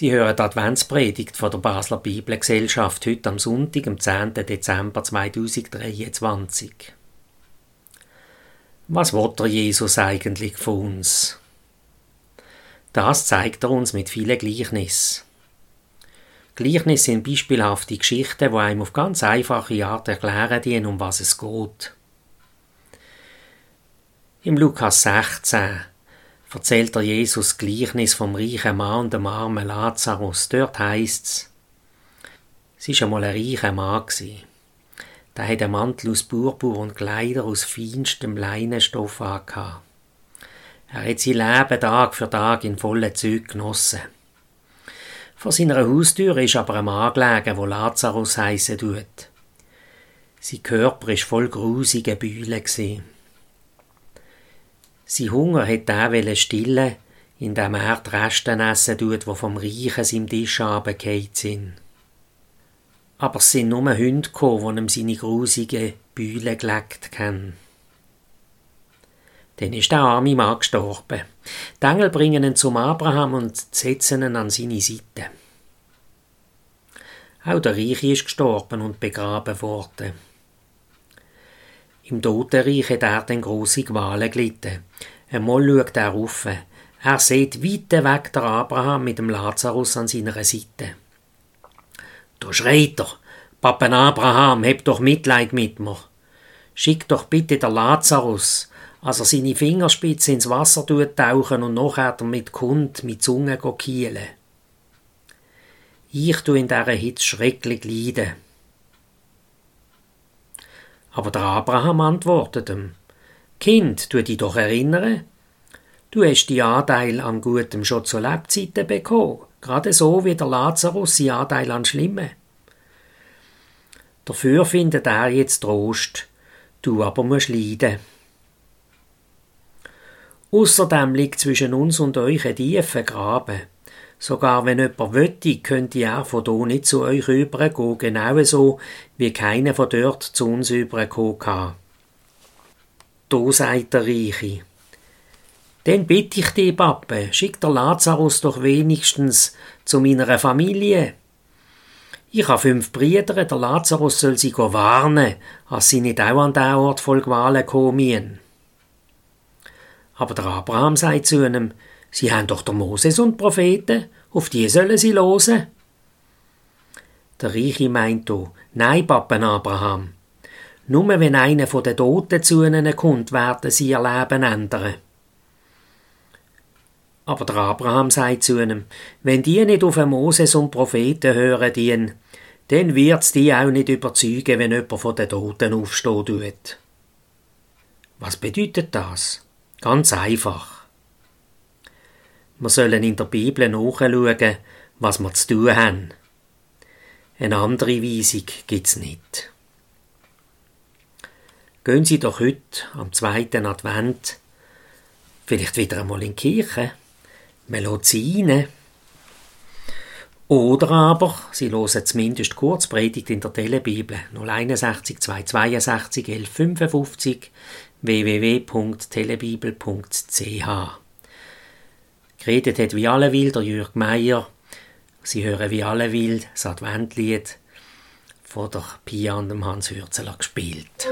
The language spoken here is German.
Sie hören die Adventspredigt von der Basler Bibelgesellschaft heute am Sonntag, am 10. Dezember 2023. Was will der Jesus eigentlich von uns? Das zeigt er uns mit vielen Gleichnissen. Gleichnisse sind beispielhafte Geschichten, die einem auf ganz einfache Art erklären dienen, um was es geht. Im Lukas 16 erzählt der Jesus Gleichnis vom reichen Mann und dem armen Lazarus. Dort heisst's, es war einmal ein reicher Mann. Der hatte einen Mantel aus Purpur und Kleider aus feinstem Leinenstoff angehabt. Er hat sein Leben Tag für Tag in vollen Zügen genossen. Vor seiner Haustür ist aber ein Mann gelegen, wo Lazarus heissen tut. Sein Körper war voll grusige Bühle. Sein Hunger hat er stillen, indem er die Resten essen tut, die vom Reichen seinem Tisch runtergefallen sind. Aber es sind nur Hunde gekommen, die ihm seine grusigen Bühle geleckt haben. Dann ist der arme Mann gestorben. Die Engel bringen ihn zum Abraham und setzen ihn an seine Seite. Auch der Reiche ist gestorben und begraben worden. Im Totenreich hat er den grosse Qualen gelitten. Einmal schaut er rauf. Er sieht weit weg der Abraham mit dem Lazarus an seiner Seite. Da schreit er, Pappen Abraham, heb doch Mitleid mit mir. Schick doch bitte der Lazarus, als er seine Fingerspitze ins Wasser tauchen und nachher mit Kund mit Zunge kielen. Ich tu in dieser Hitze schrecklich leiden. Aber der Abraham antwortet ihm, Kind, tu dich doch erinnern, du hast die Anteil am Guten schon zu Lebzeiten bekommen, gerade so wie der Lazarus sein Anteil an Schlimmen. Dafür findet er jetzt Trost, du aber musst leiden. Außerdem liegt zwischen uns und euch ein tiefer Graben. Sogar wenn jemand wötte, könnte er von hier nicht zu euch übergehen, genauso wie keiner von dort zu uns übergekommen kann. Da sagt der Reiche. Dann bitte ich dich, Pappe, schick der Lazarus doch wenigstens zu meiner Familie. Ich habe fünf Brüder, der Lazarus soll sie warnen, als sie nicht auch an den Ort voll Qualen kommen. Aber der Abraham sagt zu ihm, Sie haben doch der Moses und Propheten, auf die sollen sie losen. Der Reiche meint do, nein, Pappen Abraham. Nur wenn einer von den Toten zu ihnen kommt, werden sie ihr Leben ändern. Aber der Abraham sagt zu ihnen, wenn die nicht auf Moses und Propheten hören, dienen, dann wird's die auch nicht überzeugen, wenn jemand von den Toten aufstehen tut. Was bedeutet das? Ganz einfach. Wir sollen in der Bibel nachschauen, was wir zu tun haben. Eine andere Weisung gibt's nicht. Gehen Sie doch heute, am zweiten Advent, vielleicht wieder einmal in die Kirche. Man lässt sie rein. Oder aber, Sie hören zumindest Kurzpredigt in der Telebibel 061 262 1155 www.telebibel.ch Geredet hat wie alle will der Jürg Meier. Sie hören wie alle will das Adventlied von der Pia und dem Hans Hürzeler gespielt.